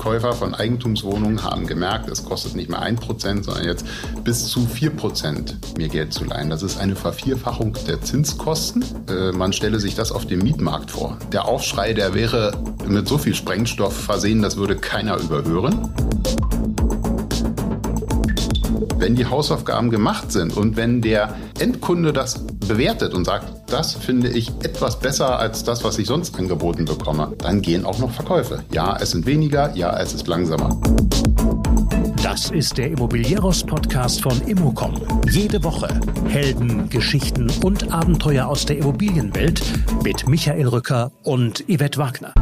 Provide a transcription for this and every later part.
Käufer von Eigentumswohnungen haben gemerkt, es kostet nicht mehr 1%, sondern jetzt bis zu 4% mir Geld zu leihen. Das ist eine Vervierfachung der Zinskosten. Äh, man stelle sich das auf dem Mietmarkt vor. Der Aufschrei, der wäre mit so viel Sprengstoff versehen, das würde keiner überhören wenn die Hausaufgaben gemacht sind und wenn der Endkunde das bewertet und sagt, das finde ich etwas besser als das, was ich sonst angeboten bekomme, dann gehen auch noch Verkäufe. Ja, es sind weniger, ja, es ist langsamer. Das ist der Immobilieros-Podcast von Immocom. Jede Woche Helden, Geschichten und Abenteuer aus der Immobilienwelt mit Michael Rücker und Yvette Wagner.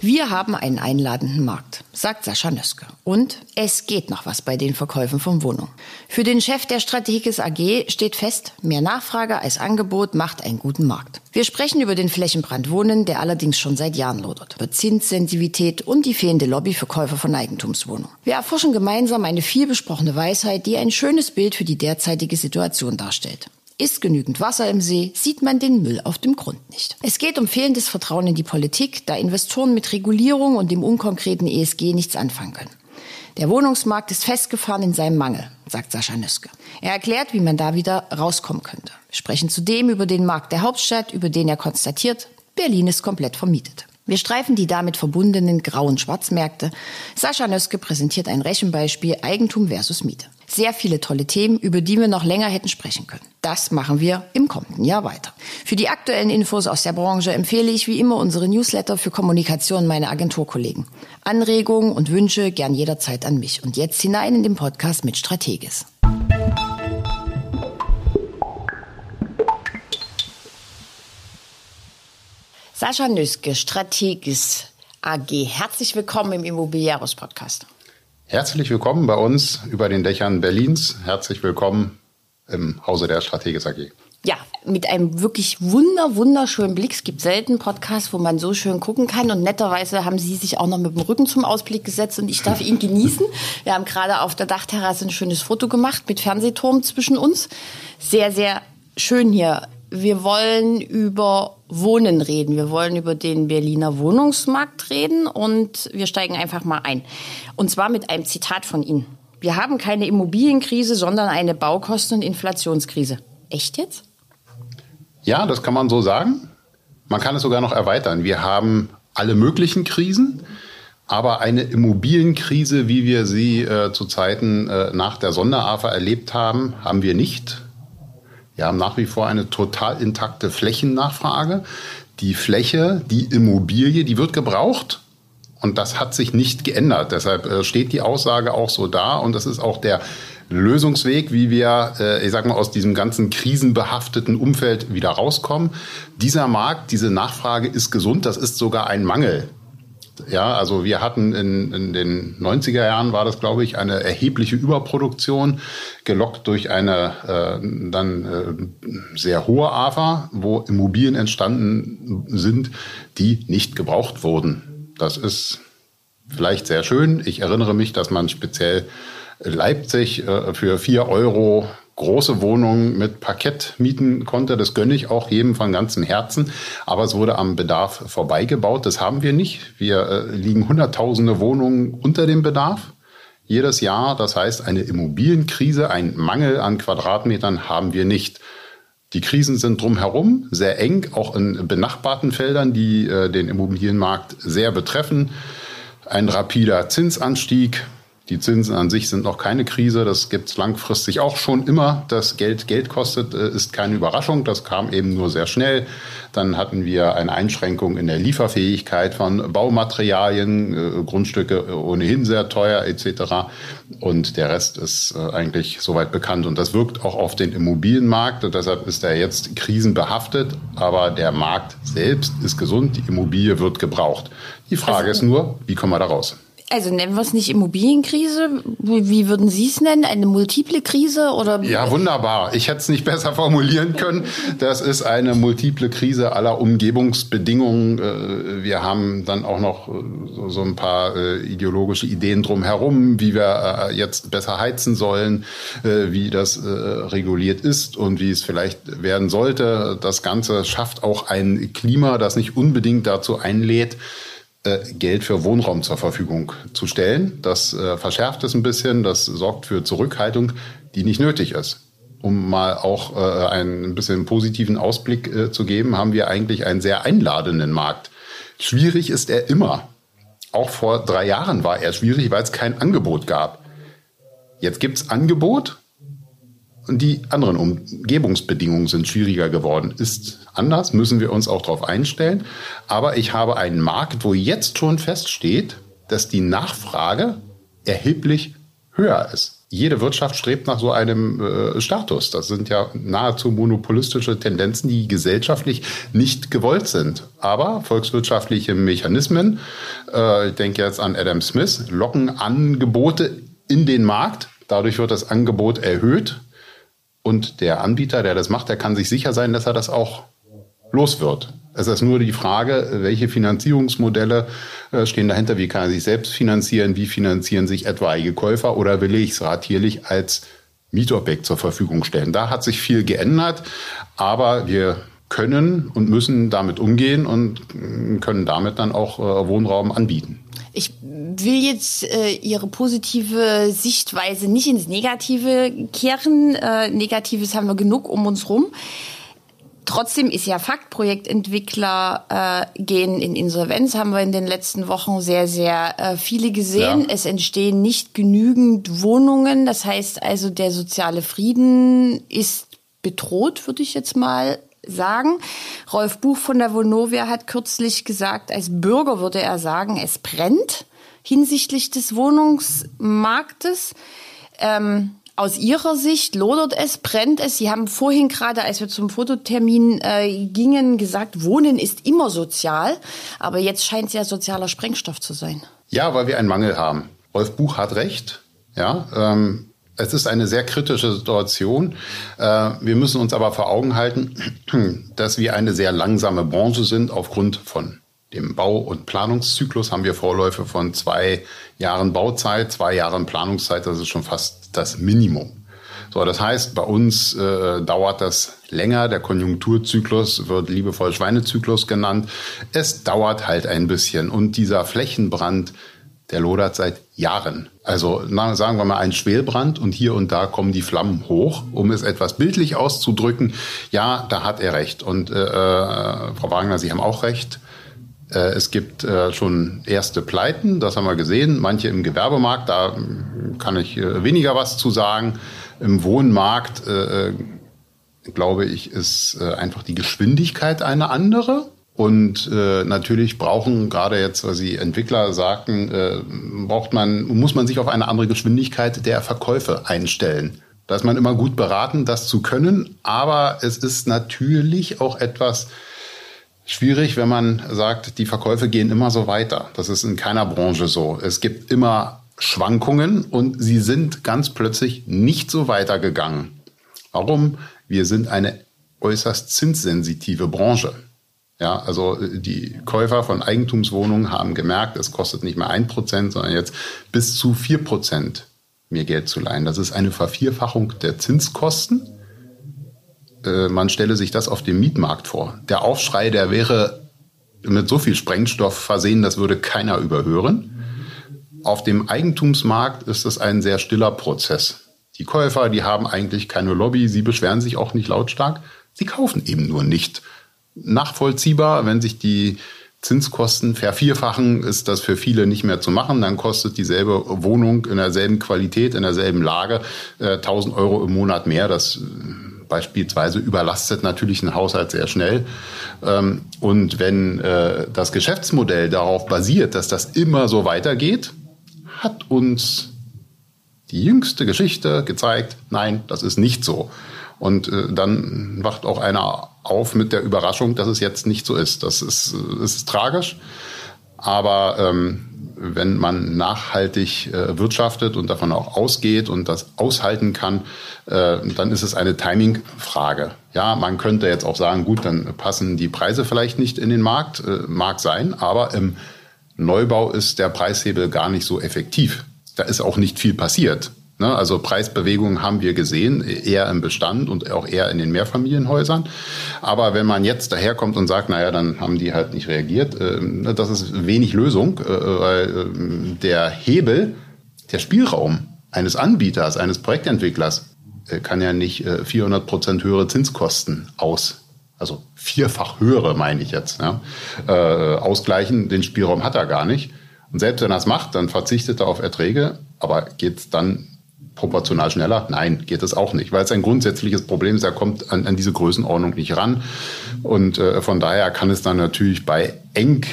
Wir haben einen einladenden Markt, sagt Sascha Nöske. Und es geht noch was bei den Verkäufen von Wohnungen. Für den Chef der Strategis AG steht fest, mehr Nachfrage als Angebot macht einen guten Markt. Wir sprechen über den Flächenbrand Wohnen, der allerdings schon seit Jahren lodert, über Zinssensitivität und die fehlende Lobby für Käufer von Eigentumswohnungen. Wir erforschen gemeinsam eine vielbesprochene Weisheit, die ein schönes Bild für die derzeitige Situation darstellt. Ist genügend Wasser im See, sieht man den Müll auf dem Grund nicht. Es geht um fehlendes Vertrauen in die Politik, da Investoren mit Regulierung und dem unkonkreten ESG nichts anfangen können. Der Wohnungsmarkt ist festgefahren in seinem Mangel, sagt Sascha Nüske. Er erklärt, wie man da wieder rauskommen könnte. Wir sprechen zudem über den Markt der Hauptstadt, über den er konstatiert, Berlin ist komplett vermietet. Wir streifen die damit verbundenen grauen Schwarzmärkte. Sascha Nöske präsentiert ein Rechenbeispiel Eigentum versus Miete. Sehr viele tolle Themen, über die wir noch länger hätten sprechen können. Das machen wir im kommenden Jahr weiter. Für die aktuellen Infos aus der Branche empfehle ich wie immer unsere Newsletter für Kommunikation meiner Agenturkollegen. Anregungen und Wünsche gern jederzeit an mich. Und jetzt hinein in den Podcast mit Strategis. Sascha Nüske, Strategis AG. Herzlich willkommen im Immobiliaros Podcast. Herzlich willkommen bei uns über den Dächern Berlins. Herzlich willkommen im Hause der Strategis AG. Ja, mit einem wirklich wunder, wunderschönen Blick. Es gibt selten Podcasts, wo man so schön gucken kann. Und netterweise haben Sie sich auch noch mit dem Rücken zum Ausblick gesetzt und ich darf ihn genießen. Wir haben gerade auf der Dachterrasse ein schönes Foto gemacht mit Fernsehturm zwischen uns. Sehr, sehr schön hier wir wollen über Wohnen reden. Wir wollen über den Berliner Wohnungsmarkt reden und wir steigen einfach mal ein. Und zwar mit einem Zitat von Ihnen. Wir haben keine Immobilienkrise, sondern eine Baukosten- und Inflationskrise. Echt jetzt? Ja, das kann man so sagen. Man kann es sogar noch erweitern. Wir haben alle möglichen Krisen, aber eine Immobilienkrise, wie wir sie äh, zu Zeiten äh, nach der Sonderafa erlebt haben, haben wir nicht. Wir haben nach wie vor eine total intakte Flächennachfrage. Die Fläche, die Immobilie, die wird gebraucht. Und das hat sich nicht geändert. Deshalb äh, steht die Aussage auch so da. Und das ist auch der Lösungsweg, wie wir, äh, ich sag mal, aus diesem ganzen krisenbehafteten Umfeld wieder rauskommen. Dieser Markt, diese Nachfrage ist gesund. Das ist sogar ein Mangel. Ja, also wir hatten in, in den 90er Jahren war das, glaube ich, eine erhebliche Überproduktion, gelockt durch eine äh, dann äh, sehr hohe AFA, wo Immobilien entstanden sind, die nicht gebraucht wurden. Das ist vielleicht sehr schön. Ich erinnere mich, dass man speziell Leipzig äh, für vier Euro große Wohnungen mit Parkett mieten konnte. Das gönne ich auch jedem von ganzem Herzen. Aber es wurde am Bedarf vorbeigebaut. Das haben wir nicht. Wir äh, liegen hunderttausende Wohnungen unter dem Bedarf jedes Jahr. Das heißt, eine Immobilienkrise, ein Mangel an Quadratmetern haben wir nicht. Die Krisen sind drumherum sehr eng, auch in benachbarten Feldern, die äh, den Immobilienmarkt sehr betreffen. Ein rapider Zinsanstieg, die Zinsen an sich sind noch keine Krise. Das gibt es langfristig auch schon immer. Das Geld Geld kostet, äh, ist keine Überraschung. Das kam eben nur sehr schnell. Dann hatten wir eine Einschränkung in der Lieferfähigkeit von Baumaterialien, äh, Grundstücke ohnehin sehr teuer etc. Und der Rest ist äh, eigentlich soweit bekannt. Und das wirkt auch auf den Immobilienmarkt. Und deshalb ist er jetzt krisenbehaftet. Aber der Markt selbst ist gesund. Die Immobilie wird gebraucht. Die Frage also, ist nur, wie kommen wir da raus? Also nennen wir es nicht Immobilienkrise. Wie würden Sie es nennen? Eine multiple Krise oder? Ja, wunderbar. Ich hätte es nicht besser formulieren können. Das ist eine multiple Krise aller Umgebungsbedingungen. Äh, wir haben dann auch noch äh, so ein paar äh, ideologische Ideen drumherum, wie wir jetzt besser heizen sollen, wie das reguliert ist und wie es vielleicht werden sollte. Das Ganze schafft auch ein Klima, das nicht unbedingt dazu einlädt, Geld für Wohnraum zur Verfügung zu stellen. Das äh, verschärft es ein bisschen, das sorgt für Zurückhaltung, die nicht nötig ist. Um mal auch äh, einen bisschen positiven Ausblick äh, zu geben, haben wir eigentlich einen sehr einladenden Markt. Schwierig ist er immer. Auch vor drei Jahren war er schwierig, weil es kein Angebot gab. Jetzt gibt's Angebot und die anderen Umgebungsbedingungen sind schwieriger geworden. Ist anders, müssen wir uns auch darauf einstellen. Aber ich habe einen Markt, wo jetzt schon feststeht, dass die Nachfrage erheblich höher ist. Jede Wirtschaft strebt nach so einem äh, Status. Das sind ja nahezu monopolistische Tendenzen, die gesellschaftlich nicht gewollt sind. Aber volkswirtschaftliche Mechanismen, äh, ich denke jetzt an Adam Smith, locken Angebote in den Markt. Dadurch wird das Angebot erhöht und der Anbieter, der das macht, der kann sich sicher sein, dass er das auch los wird. Es ist nur die Frage, welche Finanzierungsmodelle äh, stehen dahinter, wie kann er sich selbst finanzieren, wie finanzieren sich etwaige Käufer oder will ich es ratierlich als Mietobjekt zur Verfügung stellen. Da hat sich viel geändert, aber wir können und müssen damit umgehen und äh, können damit dann auch äh, Wohnraum anbieten. Ich will jetzt äh, Ihre positive Sichtweise nicht ins Negative kehren. Äh, Negatives haben wir genug um uns rum. Trotzdem ist ja Fakt, Projektentwickler äh, gehen in Insolvenz, haben wir in den letzten Wochen sehr, sehr äh, viele gesehen. Ja. Es entstehen nicht genügend Wohnungen. Das heißt also, der soziale Frieden ist bedroht, würde ich jetzt mal sagen. Rolf Buch von der Vonovia hat kürzlich gesagt, als Bürger würde er sagen, es brennt hinsichtlich des Wohnungsmarktes. Ähm, aus Ihrer Sicht lodert es, brennt es? Sie haben vorhin gerade, als wir zum Fototermin äh, gingen, gesagt, Wohnen ist immer sozial. Aber jetzt scheint es ja sozialer Sprengstoff zu sein. Ja, weil wir einen Mangel haben. Rolf Buch hat recht. Ja, ähm, es ist eine sehr kritische Situation. Äh, wir müssen uns aber vor Augen halten, dass wir eine sehr langsame Branche sind. Aufgrund von dem Bau- und Planungszyklus haben wir Vorläufe von zwei Jahren Bauzeit, zwei Jahren Planungszeit. Das ist schon fast das Minimum. So, das heißt, bei uns äh, dauert das länger. Der Konjunkturzyklus wird liebevoll Schweinezyklus genannt. Es dauert halt ein bisschen. Und dieser Flächenbrand der lodert seit Jahren. Also na, sagen wir mal ein Schwelbrand und hier und da kommen die Flammen hoch, um es etwas bildlich auszudrücken. Ja, da hat er recht. Und äh, äh, Frau Wagner, Sie haben auch recht. Äh, es gibt äh, schon erste Pleiten, das haben wir gesehen. Manche im Gewerbemarkt, da kann ich weniger was zu sagen. Im Wohnmarkt, glaube ich, ist einfach die Geschwindigkeit eine andere. Und äh, natürlich brauchen gerade jetzt, was Sie Entwickler sagten, äh, braucht man, muss man sich auf eine andere Geschwindigkeit der Verkäufe einstellen. Da ist man immer gut beraten, das zu können. Aber es ist natürlich auch etwas schwierig, wenn man sagt, die Verkäufe gehen immer so weiter. Das ist in keiner Branche so. Es gibt immer Schwankungen und sie sind ganz plötzlich nicht so weitergegangen. Warum? Wir sind eine äußerst zinssensitive Branche. Ja, also äh, die Käufer von Eigentumswohnungen haben gemerkt, es kostet nicht mehr ein Prozent, sondern jetzt bis zu vier Prozent mir Geld zu leihen. Das ist eine Vervierfachung der Zinskosten. Äh, man stelle sich das auf dem Mietmarkt vor. Der Aufschrei, der wäre mit so viel Sprengstoff versehen, das würde keiner überhören. Auf dem Eigentumsmarkt ist es ein sehr stiller Prozess. Die Käufer, die haben eigentlich keine Lobby, sie beschweren sich auch nicht lautstark, sie kaufen eben nur nicht nachvollziehbar. Wenn sich die Zinskosten vervierfachen, ist das für viele nicht mehr zu machen. Dann kostet dieselbe Wohnung in derselben Qualität, in derselben Lage äh, 1000 Euro im Monat mehr. Das äh, beispielsweise überlastet natürlich einen Haushalt sehr schnell. Ähm, und wenn äh, das Geschäftsmodell darauf basiert, dass das immer so weitergeht, hat uns die jüngste Geschichte gezeigt, nein, das ist nicht so. Und äh, dann wacht auch einer auf mit der Überraschung, dass es jetzt nicht so ist. Das ist, ist tragisch. Aber ähm, wenn man nachhaltig äh, wirtschaftet und davon auch ausgeht und das aushalten kann, äh, dann ist es eine Timing-Frage. Ja, man könnte jetzt auch sagen, gut, dann passen die Preise vielleicht nicht in den Markt, äh, mag sein, aber im Neubau ist der Preishebel gar nicht so effektiv. Da ist auch nicht viel passiert. Ne? Also Preisbewegungen haben wir gesehen, eher im Bestand und auch eher in den Mehrfamilienhäusern. Aber wenn man jetzt daherkommt und sagt, naja, dann haben die halt nicht reagiert, äh, das ist wenig Lösung, äh, weil äh, der Hebel, der Spielraum eines Anbieters, eines Projektentwicklers kann ja nicht 400 Prozent höhere Zinskosten aus also vierfach höhere meine ich jetzt, ja, ausgleichen. Den Spielraum hat er gar nicht. Und selbst wenn er es macht, dann verzichtet er auf Erträge, aber geht es dann proportional schneller? Nein, geht es auch nicht, weil es ein grundsätzliches Problem ist. Er kommt an, an diese Größenordnung nicht ran. Und äh, von daher kann es dann natürlich bei eng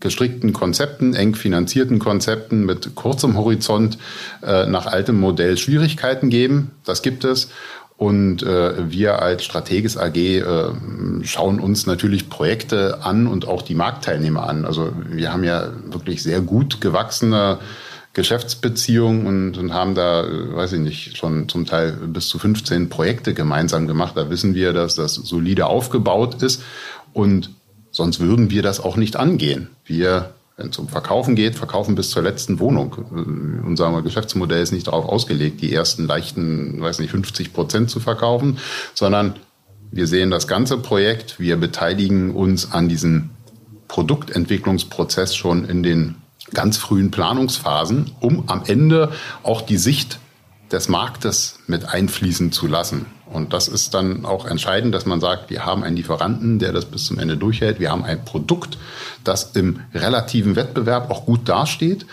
gestrickten Konzepten, eng finanzierten Konzepten mit kurzem Horizont äh, nach altem Modell Schwierigkeiten geben. Das gibt es. Und äh, wir als Strategis AG äh, schauen uns natürlich Projekte an und auch die Marktteilnehmer an. Also wir haben ja wirklich sehr gut gewachsene Geschäftsbeziehungen und, und haben da, weiß ich nicht, schon zum Teil bis zu 15 Projekte gemeinsam gemacht. Da wissen wir, dass das solide aufgebaut ist und sonst würden wir das auch nicht angehen. Wir, wenn es um Verkaufen geht, verkaufen bis zur letzten Wohnung. Unser Geschäftsmodell ist nicht darauf ausgelegt, die ersten leichten, weiß nicht, 50 Prozent zu verkaufen, sondern wir sehen das ganze Projekt, wir beteiligen uns an diesem Produktentwicklungsprozess schon in den ganz frühen Planungsphasen, um am Ende auch die Sicht des Marktes mit einfließen zu lassen. Und das ist dann auch entscheidend, dass man sagt, wir haben einen Lieferanten, der das bis zum Ende durchhält. Wir haben ein Produkt, das im relativen Wettbewerb auch gut dasteht.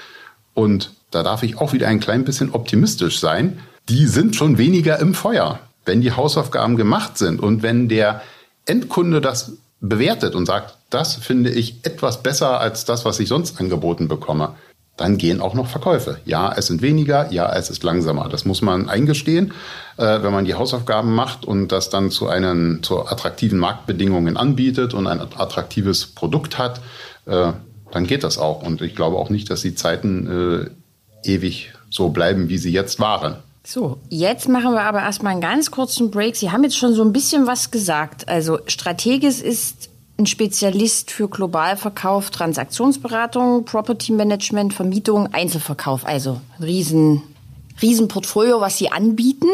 Und da darf ich auch wieder ein klein bisschen optimistisch sein. Die sind schon weniger im Feuer, wenn die Hausaufgaben gemacht sind und wenn der Endkunde das bewertet und sagt, das finde ich etwas besser als das, was ich sonst angeboten bekomme, dann gehen auch noch Verkäufe. Ja, es sind weniger, ja, es ist langsamer. Das muss man eingestehen, äh, wenn man die Hausaufgaben macht und das dann zu einen zu attraktiven Marktbedingungen anbietet und ein attraktives Produkt hat, äh, dann geht das auch. Und ich glaube auch nicht, dass die Zeiten äh, ewig so bleiben, wie sie jetzt waren. So, jetzt machen wir aber erstmal einen ganz kurzen Break. Sie haben jetzt schon so ein bisschen was gesagt. Also Strategis ist ein Spezialist für Globalverkauf, Transaktionsberatung, Property Management, Vermietung, Einzelverkauf. Also ein riesen, riesen Portfolio, was Sie anbieten.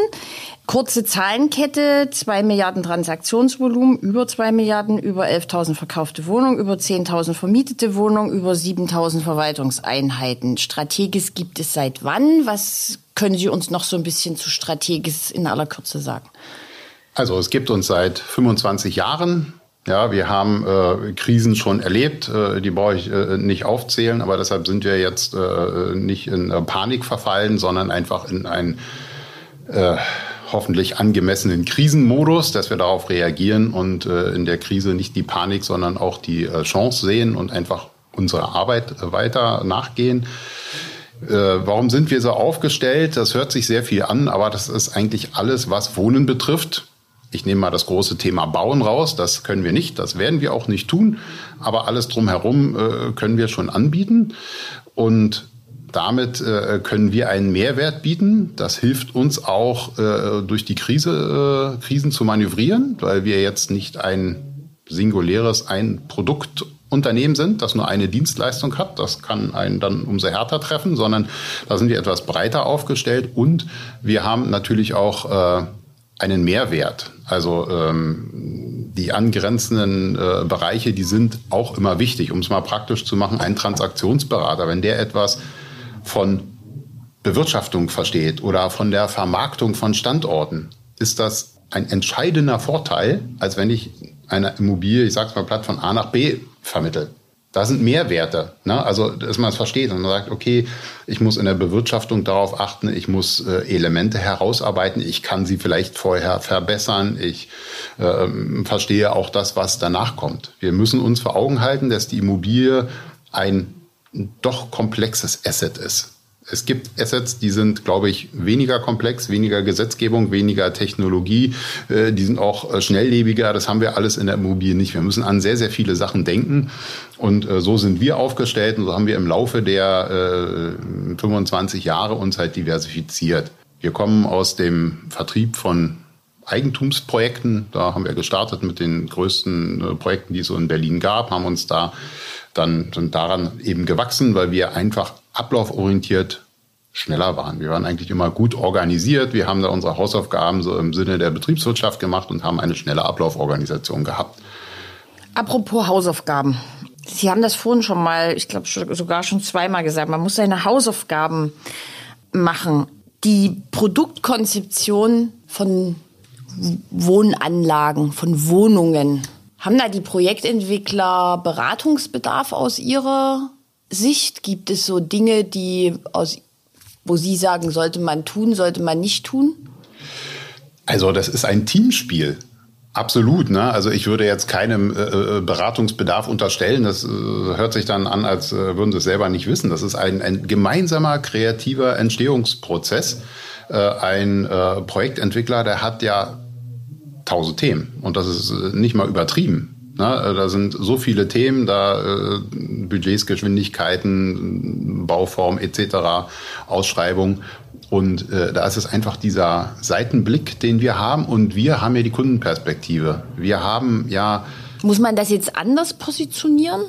Kurze Zahlenkette, zwei Milliarden Transaktionsvolumen, über zwei Milliarden, über 11.000 verkaufte Wohnungen, über 10.000 vermietete Wohnungen, über 7.000 Verwaltungseinheiten. Strategis gibt es seit wann? Was können Sie uns noch so ein bisschen zu Strategis in aller Kürze sagen? Also es gibt uns seit 25 Jahren. Ja, wir haben äh, Krisen schon erlebt, äh, die brauche ich äh, nicht aufzählen, aber deshalb sind wir jetzt äh, nicht in äh, Panik verfallen, sondern einfach in einen äh, hoffentlich angemessenen Krisenmodus, dass wir darauf reagieren und in der Krise nicht die Panik, sondern auch die Chance sehen und einfach unserer Arbeit weiter nachgehen. Äh, warum sind wir so aufgestellt? Das hört sich sehr viel an, aber das ist eigentlich alles, was Wohnen betrifft. Ich nehme mal das große Thema Bauen raus. Das können wir nicht, das werden wir auch nicht tun. Aber alles drumherum äh, können wir schon anbieten. Und damit äh, können wir einen Mehrwert bieten. Das hilft uns auch äh, durch die Krise, äh, Krisen zu manövrieren, weil wir jetzt nicht ein singuläres, ein Produkt Unternehmen sind, das nur eine Dienstleistung hat. Das kann einen dann umso härter treffen, sondern da sind wir etwas breiter aufgestellt und wir haben natürlich auch äh, einen Mehrwert. Also ähm, die angrenzenden äh, Bereiche, die sind auch immer wichtig, um es mal praktisch zu machen. Ein Transaktionsberater, wenn der etwas von Bewirtschaftung versteht oder von der Vermarktung von Standorten, ist das ein entscheidender Vorteil, als wenn ich eine Immobilie, ich sage es mal platt, von A nach B vermitteln. Da sind Mehrwerte. Ne? Also, dass man es versteht und man sagt, okay, ich muss in der Bewirtschaftung darauf achten, ich muss äh, Elemente herausarbeiten, ich kann sie vielleicht vorher verbessern, ich äh, verstehe auch das, was danach kommt. Wir müssen uns vor Augen halten, dass die Immobilie ein doch komplexes Asset ist. Es gibt Assets, die sind, glaube ich, weniger komplex, weniger Gesetzgebung, weniger Technologie. Äh, die sind auch äh, schnelllebiger. Das haben wir alles in der Immobilie nicht. Wir müssen an sehr, sehr viele Sachen denken. Und äh, so sind wir aufgestellt und so haben wir im Laufe der 25 Jahre uns halt diversifiziert. Wir kommen aus dem Vertrieb von Eigentumsprojekten. Da haben wir gestartet mit den größten Projekten, die es so in Berlin gab, haben uns da dann sind daran eben gewachsen, weil wir einfach ablauforientiert schneller waren. Wir waren eigentlich immer gut organisiert. Wir haben da unsere Hausaufgaben so im Sinne der Betriebswirtschaft gemacht und haben eine schnelle Ablauforganisation gehabt. Apropos Hausaufgaben. Sie haben das vorhin schon mal, ich glaube sogar schon zweimal gesagt, man muss seine Hausaufgaben machen. Die Produktkonzeption von Wohnanlagen, von Wohnungen, haben da die Projektentwickler Beratungsbedarf aus Ihrer Sicht? Gibt es so Dinge, die aus, wo Sie sagen, sollte man tun, sollte man nicht tun? Also das ist ein Teamspiel. Absolut, ne? Also ich würde jetzt keinem äh, äh Beratungsbedarf unterstellen. Das äh, hört sich dann an, als äh, würden Sie es selber nicht wissen. Das ist ein, ein gemeinsamer kreativer Entstehungsprozess. Äh, ein äh, Projektentwickler, der hat ja tausend Themen. Und das ist nicht mal übertrieben. Na, äh, da sind so viele Themen, da äh, Budgets, Geschwindigkeiten, Bauform etc., Ausschreibung. Und äh, da ist es einfach dieser Seitenblick, den wir haben. Und wir haben ja die Kundenperspektive. Wir haben ja. Muss man das jetzt anders positionieren?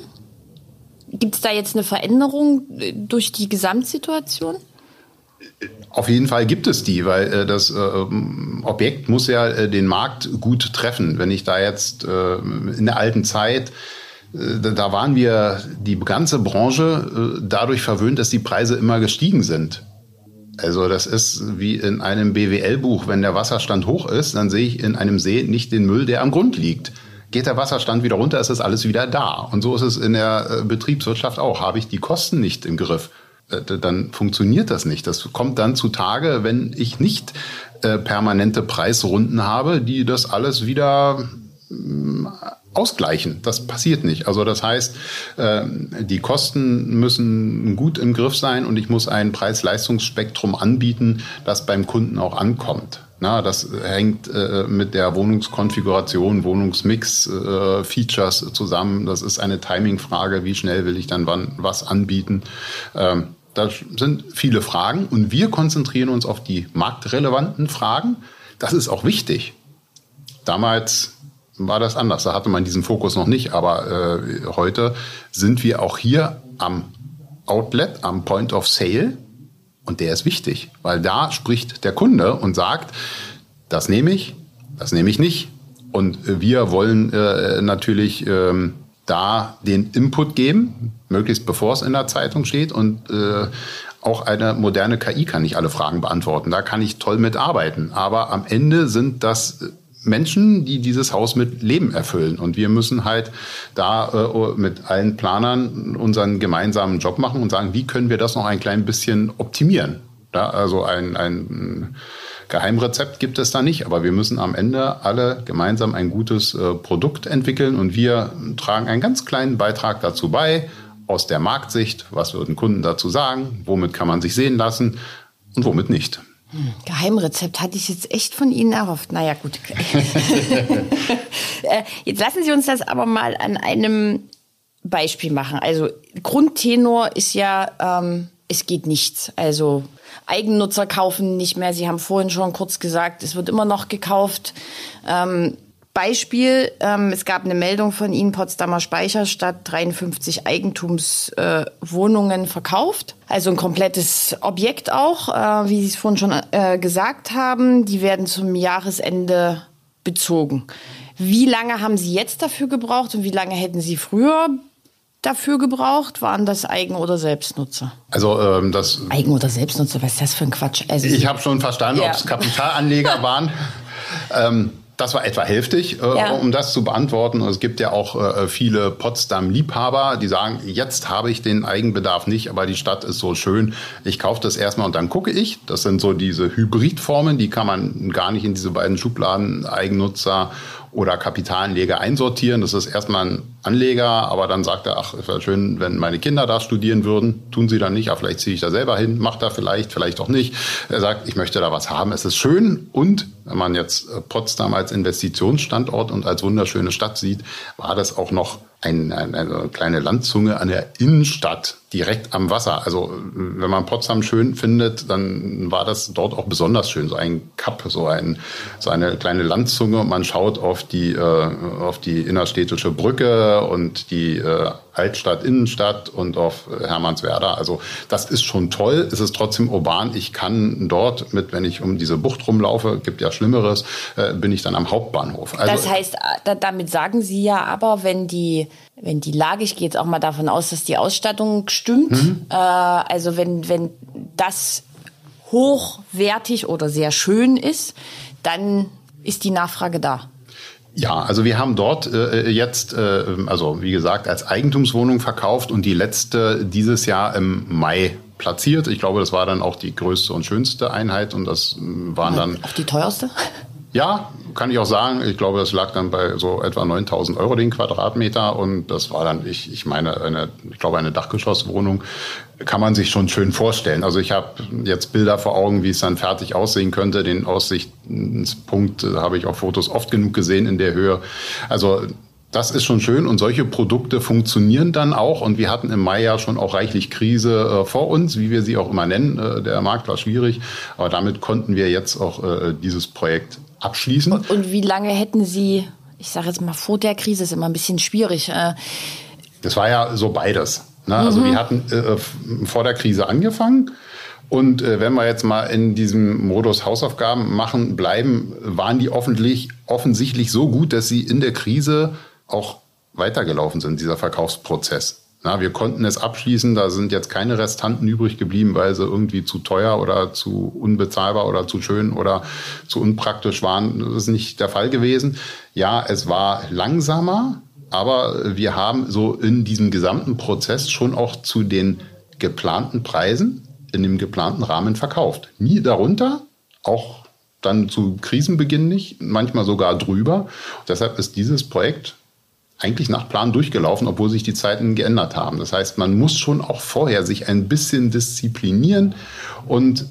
Gibt es da jetzt eine Veränderung äh, durch die Gesamtsituation? Auf jeden Fall gibt es die, weil äh, das äh, Objekt muss ja äh, den Markt gut treffen. Wenn ich da jetzt äh, in der alten Zeit äh, da waren wir die ganze Branche äh, dadurch verwöhnt, dass die Preise immer gestiegen sind. Also das ist wie in einem BWL-Buch, wenn der Wasserstand hoch ist, dann sehe ich in einem See nicht den Müll, der am Grund liegt. Geht der Wasserstand wieder runter, ist das alles wieder da. Und so ist es in der Betriebswirtschaft auch. Habe ich die Kosten nicht im Griff, äh, dann funktioniert das nicht. Das kommt dann zutage, wenn ich nicht äh, permanente Preisrunden habe, die das alles wieder äh, ausgleichen. Das passiert nicht. Also das heißt, äh, die Kosten müssen gut im Griff sein und ich muss ein Preis-Leistungsspektrum anbieten, das beim Kunden auch ankommt. Na, das hängt äh, mit der Wohnungskonfiguration, Wohnungsmix, äh, Features zusammen. Das ist eine Timing-Frage. Wie schnell will ich dann wann was anbieten? Ähm, das sind viele Fragen und wir konzentrieren uns auf die marktrelevanten Fragen. Das ist auch wichtig. Damals war das anders. Da hatte man diesen Fokus noch nicht. Aber äh, heute sind wir auch hier am Outlet, am Point of Sale. Und der ist wichtig, weil da spricht der Kunde und sagt, das nehme ich, das nehme ich nicht. Und wir wollen äh, natürlich ähm, da den Input geben, möglichst bevor es in der Zeitung steht. Und äh, auch eine moderne KI kann nicht alle Fragen beantworten. Da kann ich toll mitarbeiten. Aber am Ende sind das Menschen, die dieses Haus mit Leben erfüllen. Und wir müssen halt da äh, mit allen Planern unseren gemeinsamen Job machen und sagen, wie können wir das noch ein klein bisschen optimieren. Ja, also ein, ein Geheimrezept gibt es da nicht, aber wir müssen am Ende alle gemeinsam ein gutes äh, Produkt entwickeln und wir tragen einen ganz kleinen Beitrag dazu bei, aus der Marktsicht, was würden Kunden dazu sagen, womit kann man sich sehen lassen und womit nicht. Hm, Geheimrezept hatte ich jetzt echt von Ihnen erhofft. Naja, gut. Äh, jetzt lassen Sie uns das aber mal an einem Beispiel machen. Also Grundtenor ist ja, ähm, es geht nichts. Also Eigennutzer kaufen nicht mehr. Sie haben vorhin schon kurz gesagt, es wird immer noch gekauft. Ähm, Beispiel, ähm, es gab eine Meldung von Ihnen, Potsdamer Speicherstadt, 53 Eigentumswohnungen äh, verkauft. Also ein komplettes Objekt auch, äh, wie Sie es vorhin schon äh, gesagt haben. Die werden zum Jahresende bezogen. Wie lange haben Sie jetzt dafür gebraucht und wie lange hätten Sie früher dafür gebraucht? Waren das Eigen- oder Selbstnutzer? Also ähm, das Eigen- oder Selbstnutzer, was ist das für ein Quatsch? Also, ich habe schon verstanden, ja. ob es Kapitalanleger waren. ähm, das war etwa hälftig, äh, ja. um das zu beantworten. Es gibt ja auch äh, viele Potsdam-Liebhaber, die sagen, jetzt habe ich den Eigenbedarf nicht, aber die Stadt ist so schön. Ich kaufe das erstmal und dann gucke ich. Das sind so diese Hybridformen, die kann man gar nicht in diese beiden Schubladen Eigennutzer oder Kapitalanleger einsortieren. Das ist erstmal ein Anleger, aber dann sagt er, ach, es wäre schön, wenn meine Kinder da studieren würden. Tun sie dann nicht, aber vielleicht ziehe ich da selber hin, macht er vielleicht, vielleicht auch nicht. Er sagt, ich möchte da was haben, es ist schön. Und wenn man jetzt äh, Potsdam als Investitionsstandort und als wunderschöne Stadt sieht, war das auch noch ein, ein, eine kleine Landzunge an der Innenstadt direkt am Wasser. Also wenn man Potsdam schön findet, dann war das dort auch besonders schön. So ein Kap, so, ein, so eine kleine Landzunge man schaut auf die, äh, auf die innerstädtische Brücke und die äh, Altstadt, Innenstadt und auf Hermannswerder. Also das ist schon toll. Es ist trotzdem urban. Ich kann dort mit, wenn ich um diese Bucht rumlaufe, gibt ja Schlimmeres, äh, bin ich dann am Hauptbahnhof. Also, das heißt, äh, damit sagen Sie ja aber, wenn die wenn die Lage, ich gehe jetzt auch mal davon aus, dass die Ausstattung stimmt, mhm. äh, also wenn, wenn das hochwertig oder sehr schön ist, dann ist die Nachfrage da. Ja, also wir haben dort äh, jetzt, äh, also wie gesagt, als Eigentumswohnung verkauft und die letzte dieses Jahr im Mai platziert. Ich glaube, das war dann auch die größte und schönste Einheit und das waren dann. Auch die teuerste? Ja, kann ich auch sagen. Ich glaube, das lag dann bei so etwa 9000 Euro den Quadratmeter und das war dann, ich, ich meine, eine, ich glaube, eine Dachgeschosswohnung kann man sich schon schön vorstellen. Also ich habe jetzt Bilder vor Augen, wie es dann fertig aussehen könnte. Den Aussichtspunkt habe ich auf Fotos oft genug gesehen in der Höhe. Also das ist schon schön und solche Produkte funktionieren dann auch. Und wir hatten im Mai ja schon auch reichlich Krise äh, vor uns, wie wir sie auch immer nennen. Äh, der Markt war schwierig, aber damit konnten wir jetzt auch äh, dieses Projekt abschließen. Und, und wie lange hätten Sie, ich sage jetzt mal vor der Krise, ist immer ein bisschen schwierig. Äh das war ja so beides. Ne? Also mhm. wir hatten äh, vor der Krise angefangen. Und äh, wenn wir jetzt mal in diesem Modus Hausaufgaben machen bleiben, waren die offentlich, offensichtlich so gut, dass sie in der Krise auch weitergelaufen sind, dieser Verkaufsprozess. Na, wir konnten es abschließen, da sind jetzt keine Restanten übrig geblieben, weil sie irgendwie zu teuer oder zu unbezahlbar oder zu schön oder zu unpraktisch waren. Das ist nicht der Fall gewesen. Ja, es war langsamer, aber wir haben so in diesem gesamten Prozess schon auch zu den geplanten Preisen in dem geplanten Rahmen verkauft. Nie darunter, auch dann zu Krisenbeginn nicht, manchmal sogar drüber. Deshalb ist dieses Projekt eigentlich nach Plan durchgelaufen, obwohl sich die Zeiten geändert haben. Das heißt, man muss schon auch vorher sich ein bisschen disziplinieren und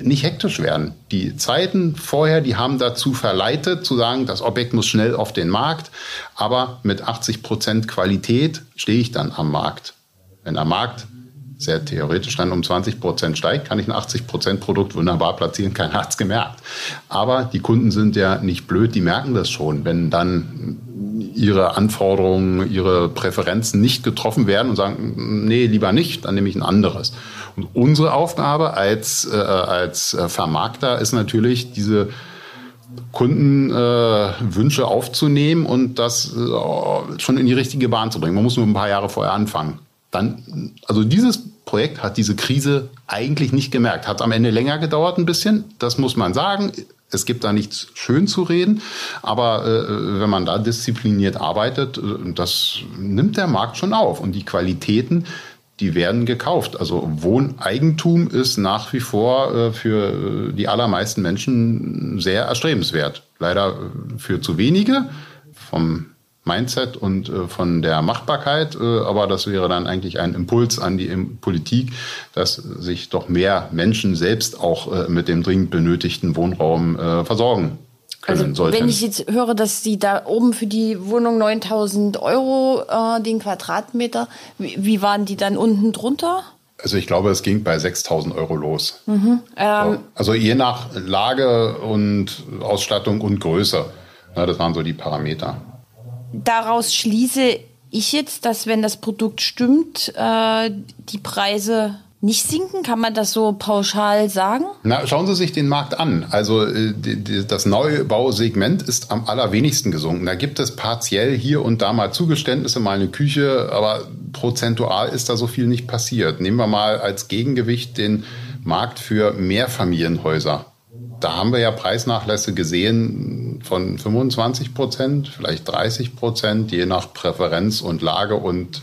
nicht hektisch werden. Die Zeiten vorher, die haben dazu verleitet, zu sagen, das Objekt muss schnell auf den Markt, aber mit 80 Prozent Qualität stehe ich dann am Markt. Wenn der Markt sehr theoretisch dann um 20 Prozent steigt, kann ich ein 80 Prozent Produkt wunderbar platzieren, keiner hat's gemerkt. Aber die Kunden sind ja nicht blöd, die merken das schon, wenn dann ihre Anforderungen, ihre Präferenzen nicht getroffen werden und sagen, nee, lieber nicht, dann nehme ich ein anderes. Und unsere Aufgabe als, äh, als Vermarkter ist natürlich, diese Kundenwünsche äh, aufzunehmen und das äh, schon in die richtige Bahn zu bringen. Man muss nur ein paar Jahre vorher anfangen. Dann, also dieses Projekt hat diese Krise eigentlich nicht gemerkt. Hat am Ende länger gedauert ein bisschen, das muss man sagen. Es gibt da nichts schön zu reden, aber äh, wenn man da diszipliniert arbeitet, äh, das nimmt der Markt schon auf. Und die Qualitäten, die werden gekauft. Also Wohneigentum ist nach wie vor äh, für die allermeisten Menschen sehr erstrebenswert. Leider äh, für zu wenige. Vom Mindset und äh, von der Machbarkeit. Äh, aber das wäre dann eigentlich ein Impuls an die Politik, dass sich doch mehr Menschen selbst auch äh, mit dem dringend benötigten Wohnraum äh, versorgen können also, Wenn ich jetzt höre, dass Sie da oben für die Wohnung 9000 Euro äh, den Quadratmeter, wie, wie waren die dann unten drunter? Also ich glaube, es ging bei 6000 Euro los. Mhm, ähm, also je nach Lage und Ausstattung und Größe. Ja, das waren so die Parameter daraus schließe ich jetzt, dass wenn das Produkt stimmt, äh, die Preise nicht sinken? Kann man das so pauschal sagen? Na, schauen Sie sich den Markt an. Also äh, die, die, das Neubausegment ist am allerwenigsten gesunken. Da gibt es partiell hier und da mal Zugeständnisse, mal eine Küche, aber prozentual ist da so viel nicht passiert. Nehmen wir mal als Gegengewicht den Markt für Mehrfamilienhäuser da haben wir ja Preisnachlässe gesehen von 25 Prozent, vielleicht 30 Prozent, je nach Präferenz und Lage und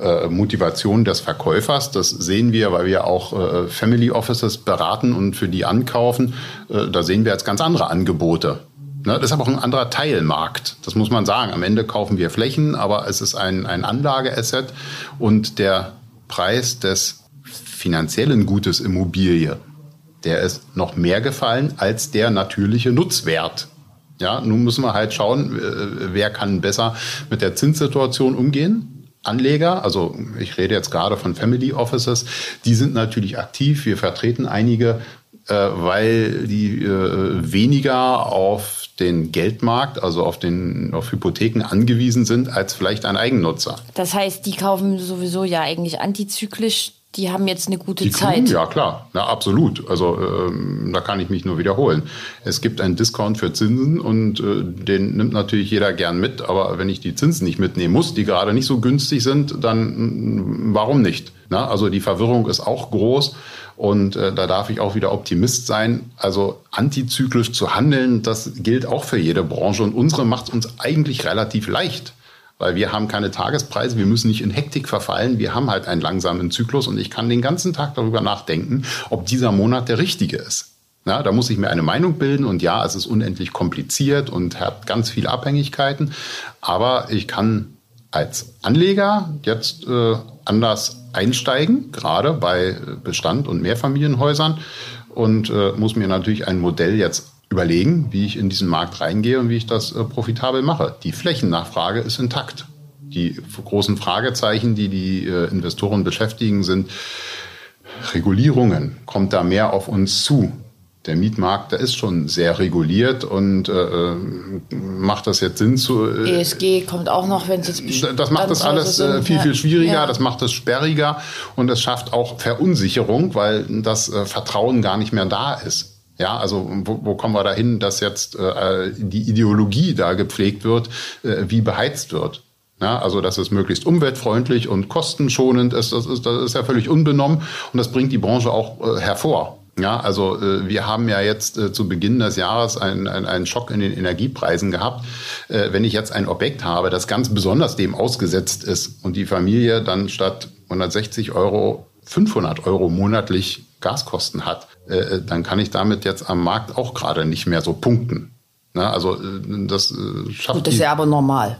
äh, Motivation des Verkäufers. Das sehen wir, weil wir auch äh, Family Offices beraten und für die ankaufen. Äh, da sehen wir jetzt ganz andere Angebote. Ne, das ist aber auch ein anderer Teilmarkt. Das muss man sagen. Am Ende kaufen wir Flächen, aber es ist ein, ein Anlageasset und der Preis des finanziellen Gutes Immobilie, der ist noch mehr gefallen als der natürliche Nutzwert. Ja, nun müssen wir halt schauen, äh, wer kann besser mit der Zinssituation umgehen. Anleger, also ich rede jetzt gerade von Family Offices, die sind natürlich aktiv. Wir vertreten einige, äh, weil die äh, weniger auf den Geldmarkt, also auf den auf Hypotheken angewiesen sind als vielleicht ein Eigennutzer. Das heißt, die kaufen sowieso ja eigentlich antizyklisch die haben jetzt eine gute die Zeit. ja, klar, ja, absolut. Also ähm, da kann ich mich nur wiederholen. Es gibt einen Discount für Zinsen und äh, den nimmt natürlich jeder gern mit. Aber wenn ich die Zinsen nicht mitnehmen muss, die gerade nicht so günstig sind, dann mm, warum nicht? Na, also die Verwirrung ist auch groß und äh, da darf ich auch wieder Optimist sein. Also antizyklisch zu handeln, das gilt auch für jede Branche und unsere macht es uns eigentlich relativ leicht weil wir haben keine Tagespreise, wir müssen nicht in Hektik verfallen, wir haben halt einen langsamen Zyklus und ich kann den ganzen Tag darüber nachdenken, ob dieser Monat der richtige ist. Ja, da muss ich mir eine Meinung bilden und ja, es ist unendlich kompliziert und hat ganz viele Abhängigkeiten, aber ich kann als Anleger jetzt äh, anders einsteigen, gerade bei Bestand und Mehrfamilienhäusern und äh, muss mir natürlich ein Modell jetzt überlegen, wie ich in diesen Markt reingehe und wie ich das äh, profitabel mache. Die Flächennachfrage ist intakt. Die großen Fragezeichen, die die äh, Investoren beschäftigen, sind Regulierungen. Kommt da mehr auf uns zu? Der Mietmarkt, der ist schon sehr reguliert und äh, äh macht das jetzt Sinn zu. Äh, ESG kommt auch noch, wenn es jetzt Das macht das alles sind, viel, viel schwieriger, ja. das macht es sperriger und es schafft auch Verunsicherung, weil das äh, Vertrauen gar nicht mehr da ist. Ja, also wo, wo kommen wir dahin, dass jetzt äh, die Ideologie da gepflegt wird, äh, wie beheizt wird? Ja, also dass es möglichst umweltfreundlich und kostenschonend ist, das ist, das ist ja völlig unbenommen und das bringt die Branche auch äh, hervor. Ja, also äh, wir haben ja jetzt äh, zu Beginn des Jahres einen, einen, einen Schock in den Energiepreisen gehabt. Äh, wenn ich jetzt ein Objekt habe, das ganz besonders dem ausgesetzt ist und die Familie dann statt 160 Euro 500 Euro monatlich Gaskosten hat, äh, äh, dann kann ich damit jetzt am Markt auch gerade nicht mehr so punkten. Na, also äh, das äh, schafft. Gut, das ist ja aber normal.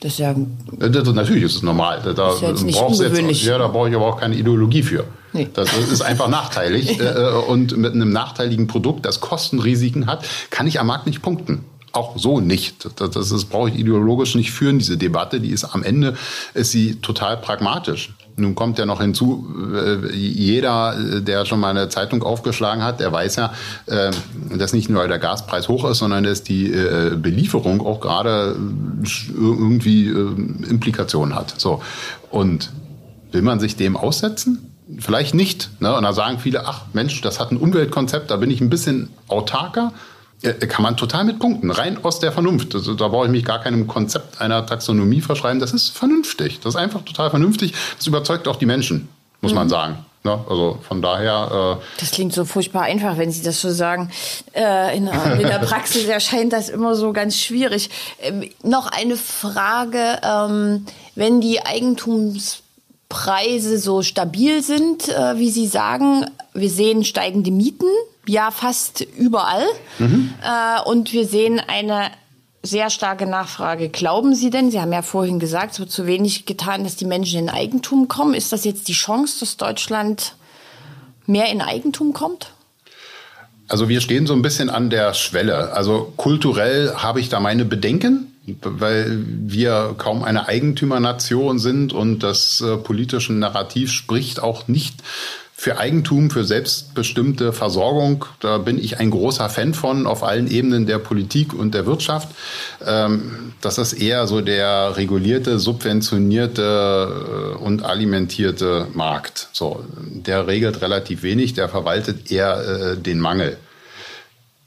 Das ist ja. Äh, das, natürlich ist es normal. Da, ist ja ungewöhnlich. Jetzt, ja, da brauche ich aber auch keine Ideologie für. Nee. Das ist einfach nachteilig. und mit einem nachteiligen Produkt, das Kostenrisiken hat, kann ich am Markt nicht punkten auch so nicht. Das, das, das brauche ich ideologisch nicht führen, diese Debatte. Die ist am Ende, ist sie total pragmatisch. Nun kommt ja noch hinzu, äh, jeder, der schon mal eine Zeitung aufgeschlagen hat, der weiß ja, äh, dass nicht nur der Gaspreis hoch ist, sondern dass die äh, Belieferung auch gerade irgendwie Implikationen hat. So. Und will man sich dem aussetzen? Vielleicht nicht. Ne? Und da sagen viele, ach Mensch, das hat ein Umweltkonzept, da bin ich ein bisschen autarker. Äh, kann man total mit punkten, rein aus der Vernunft. Also, da brauche ich mich gar keinem Konzept einer Taxonomie verschreiben. Das ist vernünftig. Das ist einfach total vernünftig. Das überzeugt auch die Menschen, muss mhm. man sagen. Ne? Also von daher. Äh das klingt so furchtbar einfach, wenn Sie das so sagen. Äh, in, in, der Praxis erscheint das immer so ganz schwierig. Ähm, noch eine Frage: ähm, Wenn die Eigentumspreise so stabil sind, äh, wie Sie sagen, wir sehen steigende Mieten ja fast überall. Mhm. Äh, und wir sehen eine sehr starke Nachfrage. Glauben Sie denn, Sie haben ja vorhin gesagt, es wird zu wenig getan, dass die Menschen in Eigentum kommen. Ist das jetzt die Chance, dass Deutschland mehr in Eigentum kommt? Also wir stehen so ein bisschen an der Schwelle. Also kulturell habe ich da meine Bedenken weil wir kaum eine Eigentümernation sind und das äh, politische Narrativ spricht auch nicht für Eigentum, für selbstbestimmte Versorgung, da bin ich ein großer Fan von auf allen Ebenen der Politik und der Wirtschaft. Ähm, das ist eher so der regulierte, subventionierte äh, und alimentierte Markt. So, der regelt relativ wenig, der verwaltet eher äh, den Mangel.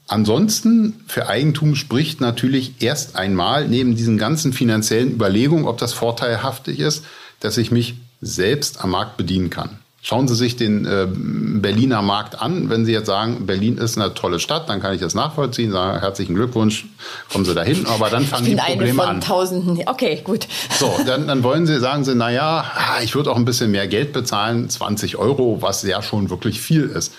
Ansonsten für Eigentum spricht natürlich erst einmal neben diesen ganzen finanziellen Überlegungen, ob das vorteilhaftig ist, dass ich mich selbst am Markt bedienen kann. Schauen Sie sich den äh, Berliner Markt an. Wenn Sie jetzt sagen, Berlin ist eine tolle Stadt, dann kann ich das nachvollziehen, sagen herzlichen Glückwunsch, kommen Sie dahin. Aber dann fangen die Probleme eine von Tausenden. Okay, gut. So, dann, dann wollen Sie, sagen Sie, na ja, ah, ich würde auch ein bisschen mehr Geld bezahlen, 20 Euro, was ja schon wirklich viel ist.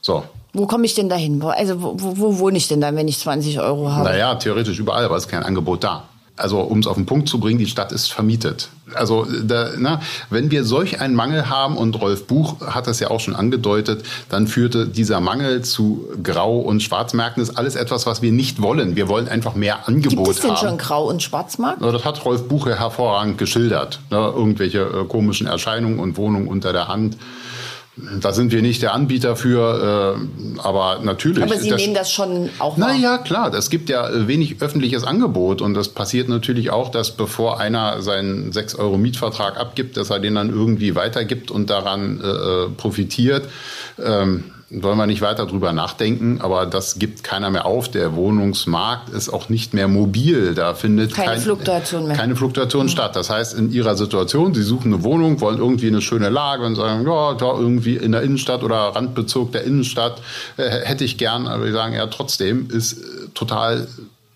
So, Wo komme ich denn dahin? Also wo, wo, wo wohne ich denn dann, wenn ich 20 Euro habe? Naja, theoretisch überall, aber es ist kein Angebot da. Also um es auf den Punkt zu bringen, die Stadt ist vermietet. Also da, na, wenn wir solch einen Mangel haben, und Rolf Buch hat das ja auch schon angedeutet, dann führte dieser Mangel zu Grau- und Schwarzmärkten. Das ist alles etwas, was wir nicht wollen. Wir wollen einfach mehr Angebot haben. Gibt es denn haben. schon Grau- und Schwarzmarkt? Das hat Rolf Buch ja hervorragend geschildert. Ne? Irgendwelche äh, komischen Erscheinungen und Wohnungen unter der Hand. Da sind wir nicht der Anbieter für, äh, aber natürlich. Aber Sie das, nehmen das schon auch wahr? Naja, klar. Es gibt ja wenig öffentliches Angebot und das passiert natürlich auch, dass bevor einer seinen 6 Euro Mietvertrag abgibt, dass er den dann irgendwie weitergibt und daran äh, äh profitiert. Ähm, wollen wir nicht weiter drüber nachdenken, aber das gibt keiner mehr auf. Der Wohnungsmarkt ist auch nicht mehr mobil. Da findet keine kein, Fluktuation mehr. Keine Fluktuation mhm. statt. Das heißt, in Ihrer Situation, Sie suchen eine Wohnung, wollen irgendwie eine schöne Lage und sagen, ja, da irgendwie in der Innenstadt oder Randbezug der Innenstadt äh, hätte ich gern, aber wir sagen ja trotzdem, ist äh, total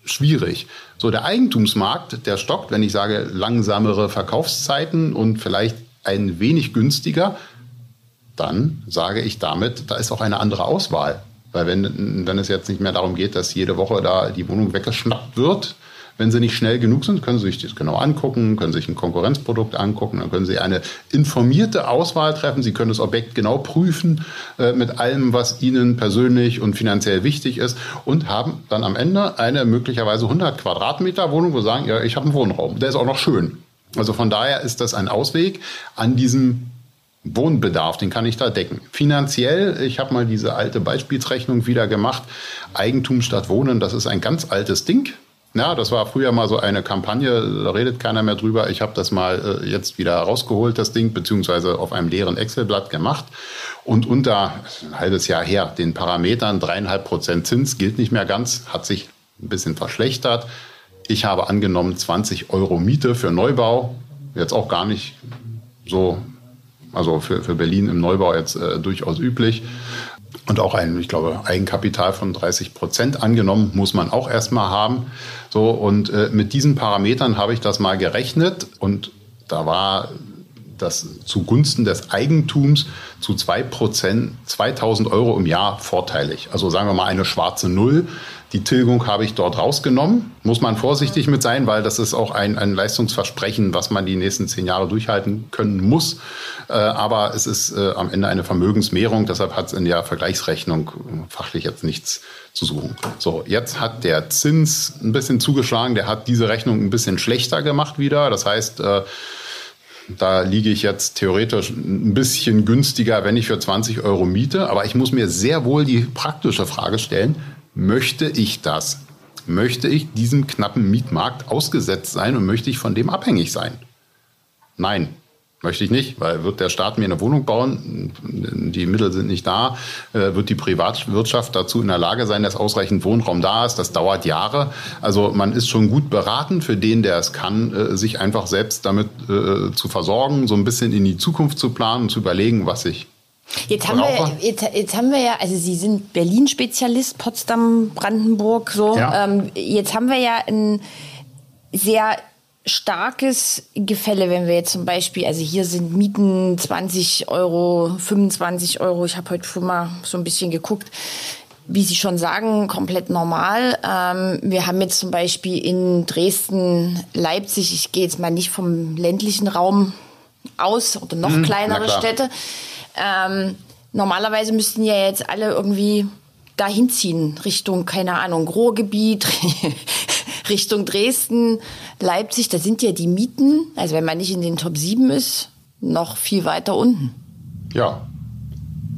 schwierig. So, der Eigentumsmarkt, der stockt, wenn ich sage langsamere Verkaufszeiten und vielleicht ein wenig günstiger, dann sage ich damit, da ist auch eine andere Auswahl. Weil wenn, wenn es jetzt nicht mehr darum geht, dass jede Woche da die Wohnung weggeschnappt wird, wenn sie nicht schnell genug sind, können Sie sich das genau angucken, können sich ein Konkurrenzprodukt angucken, dann können Sie eine informierte Auswahl treffen. Sie können das Objekt genau prüfen äh, mit allem, was Ihnen persönlich und finanziell wichtig ist und haben dann am Ende eine möglicherweise 100 Quadratmeter Wohnung, wo Sie sagen, ja, ich habe einen Wohnraum, der ist auch noch schön. Also von daher ist das ein Ausweg an diesem Wohnbedarf, den kann ich da decken. Finanziell, ich habe mal diese alte Beispielsrechnung wieder gemacht. Eigentum statt Wohnen, das ist ein ganz altes Ding. Ja, das war früher mal so eine Kampagne, da redet keiner mehr drüber. Ich habe das mal äh, jetzt wieder rausgeholt, das Ding, beziehungsweise auf einem leeren Excel-Blatt gemacht. Und unter ein halbes Jahr her, den Parametern dreieinhalb Prozent Zins gilt nicht mehr ganz, hat sich ein bisschen verschlechtert. Ich habe angenommen 20 Euro Miete für Neubau, jetzt auch gar nicht so also für, für Berlin im Neubau jetzt äh, durchaus üblich. Und auch ein, ich glaube, Eigenkapital von 30 Prozent angenommen, muss man auch erstmal haben. So, und äh, mit diesen Parametern habe ich das mal gerechnet und da war das zugunsten des Eigentums zu 2%, 2000 Euro im Jahr vorteilig. Also sagen wir mal eine schwarze Null. Die Tilgung habe ich dort rausgenommen. Muss man vorsichtig mit sein, weil das ist auch ein, ein Leistungsversprechen, was man die nächsten zehn Jahre durchhalten können muss. Äh, aber es ist äh, am Ende eine Vermögensmehrung. Deshalb hat es in der Vergleichsrechnung fachlich jetzt nichts zu suchen. So, jetzt hat der Zins ein bisschen zugeschlagen. Der hat diese Rechnung ein bisschen schlechter gemacht wieder. Das heißt, äh, da liege ich jetzt theoretisch ein bisschen günstiger, wenn ich für 20 Euro miete. Aber ich muss mir sehr wohl die praktische Frage stellen, möchte ich das? Möchte ich diesem knappen Mietmarkt ausgesetzt sein und möchte ich von dem abhängig sein? Nein, Möchte ich nicht, weil wird der Staat mir eine Wohnung bauen, die Mittel sind nicht da, äh, wird die Privatwirtschaft dazu in der Lage sein, dass ausreichend Wohnraum da ist. Das dauert Jahre. Also man ist schon gut beraten für den, der es kann, äh, sich einfach selbst damit äh, zu versorgen, so ein bisschen in die Zukunft zu planen und zu überlegen, was ich Jetzt haben, wir, jetzt, jetzt, haben wir ja, also Sie sind Berlin-Spezialist, Potsdam, Brandenburg, so. Ja. Ähm, jetzt haben wir ja ein sehr starkes Gefälle, wenn wir jetzt zum Beispiel, also hier sind Mieten 20 Euro, 25 Euro. Ich habe heute schon mal so ein bisschen geguckt. Wie Sie schon sagen, komplett normal. Ähm, wir haben jetzt zum Beispiel in Dresden, Leipzig, ich gehe jetzt mal nicht vom ländlichen Raum aus oder noch mhm, kleinere Städte. Ähm, normalerweise müssten ja jetzt alle irgendwie dahin ziehen, Richtung, keine Ahnung, Ruhrgebiet, Richtung Dresden, Leipzig, da sind ja die Mieten, also wenn man nicht in den Top 7 ist, noch viel weiter unten. Ja.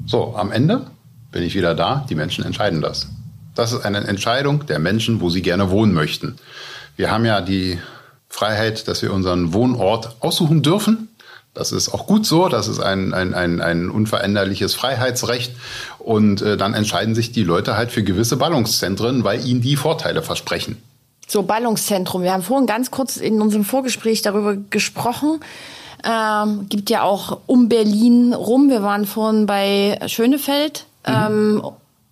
So, am Ende bin ich wieder da, die Menschen entscheiden das. Das ist eine Entscheidung der Menschen, wo sie gerne wohnen möchten. Wir haben ja die Freiheit, dass wir unseren Wohnort aussuchen dürfen. Das ist auch gut so, das ist ein, ein, ein, ein unveränderliches Freiheitsrecht. Und äh, dann entscheiden sich die Leute halt für gewisse Ballungszentren, weil ihnen die Vorteile versprechen. So, Ballungszentrum. Wir haben vorhin ganz kurz in unserem Vorgespräch darüber gesprochen. Ähm, gibt ja auch um Berlin rum. Wir waren vorhin bei Schönefeld. Mhm. Ähm,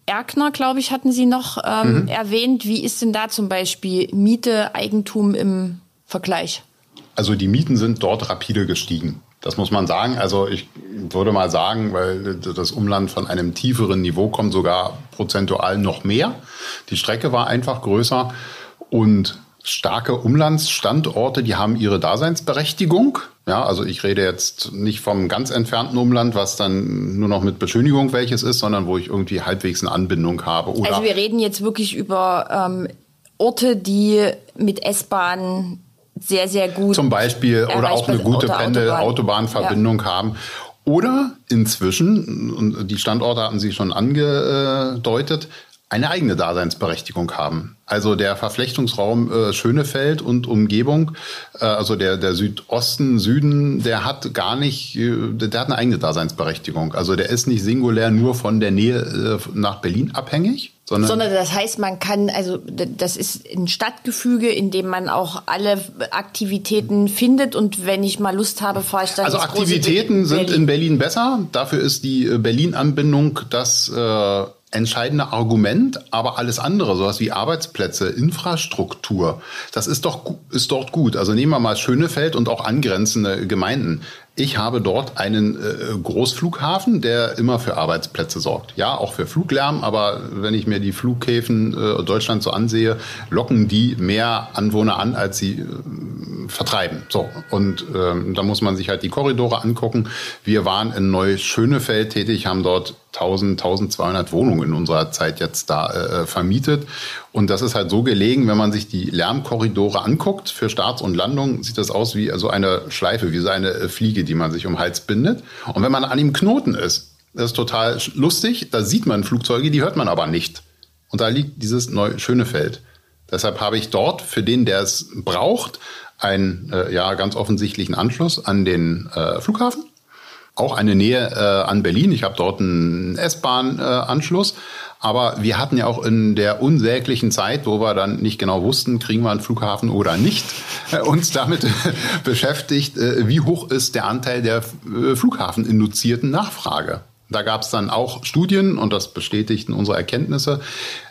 Erkner, glaube ich, hatten Sie noch ähm, mhm. erwähnt. Wie ist denn da zum Beispiel Miete, Eigentum im Vergleich? Also die Mieten sind dort rapide gestiegen. Das muss man sagen. Also ich würde mal sagen, weil das Umland von einem tieferen Niveau kommt, sogar prozentual noch mehr. Die Strecke war einfach größer und starke Umlandsstandorte, die haben ihre Daseinsberechtigung. Ja, also ich rede jetzt nicht vom ganz entfernten Umland, was dann nur noch mit Beschönigung welches ist, sondern wo ich irgendwie halbwegs eine Anbindung habe. Oder also wir reden jetzt wirklich über ähm, Orte, die mit S-Bahn sehr, sehr gut. Zum Beispiel oder auch eine gute Pendel-Autobahnverbindung ja. haben. Oder inzwischen, und die Standorte hatten Sie schon angedeutet, eine eigene Daseinsberechtigung haben. Also der Verflechtungsraum äh, Schönefeld und Umgebung, äh, also der, der Südosten, Süden, der hat gar nicht, äh, der hat eine eigene Daseinsberechtigung. Also der ist nicht singulär nur von der Nähe äh, nach Berlin abhängig, sondern, sondern das heißt, man kann, also das ist ein Stadtgefüge, in dem man auch alle Aktivitäten findet und wenn ich mal Lust habe, fahre ich dann. Also Aktivitäten sind in Berlin besser. Dafür ist die äh, Berlin-Anbindung das äh, entscheidende Argument, aber alles andere, sowas wie Arbeitsplätze, Infrastruktur, das ist doch ist dort gut. Also nehmen wir mal Schönefeld und auch angrenzende Gemeinden. Ich habe dort einen äh, Großflughafen, der immer für Arbeitsplätze sorgt. Ja, auch für Fluglärm, aber wenn ich mir die Flughäfen äh, Deutschland so ansehe, locken die mehr Anwohner an, als sie äh, vertreiben. So, und ähm, da muss man sich halt die Korridore angucken. Wir waren in Neuschönefeld tätig, haben dort 1000, 1200 Wohnungen in unserer Zeit jetzt da äh, vermietet. Und das ist halt so gelegen, wenn man sich die Lärmkorridore anguckt für Starts und Landungen, sieht das aus wie so eine Schleife, wie so eine äh, Fliege, die man sich um den Hals bindet. Und wenn man an ihm Knoten ist, das ist total lustig, da sieht man Flugzeuge, die hört man aber nicht. Und da liegt dieses neue schöne Feld. Deshalb habe ich dort für den, der es braucht, einen äh, ja ganz offensichtlichen Anschluss an den äh, Flughafen auch eine Nähe äh, an Berlin. Ich habe dort einen S-Bahn-Anschluss. Äh, aber wir hatten ja auch in der unsäglichen Zeit, wo wir dann nicht genau wussten, kriegen wir einen Flughafen oder nicht, äh, uns damit beschäftigt, äh, wie hoch ist der Anteil der äh, Flughafeninduzierten Nachfrage. Da gab es dann auch Studien und das bestätigten unsere Erkenntnisse.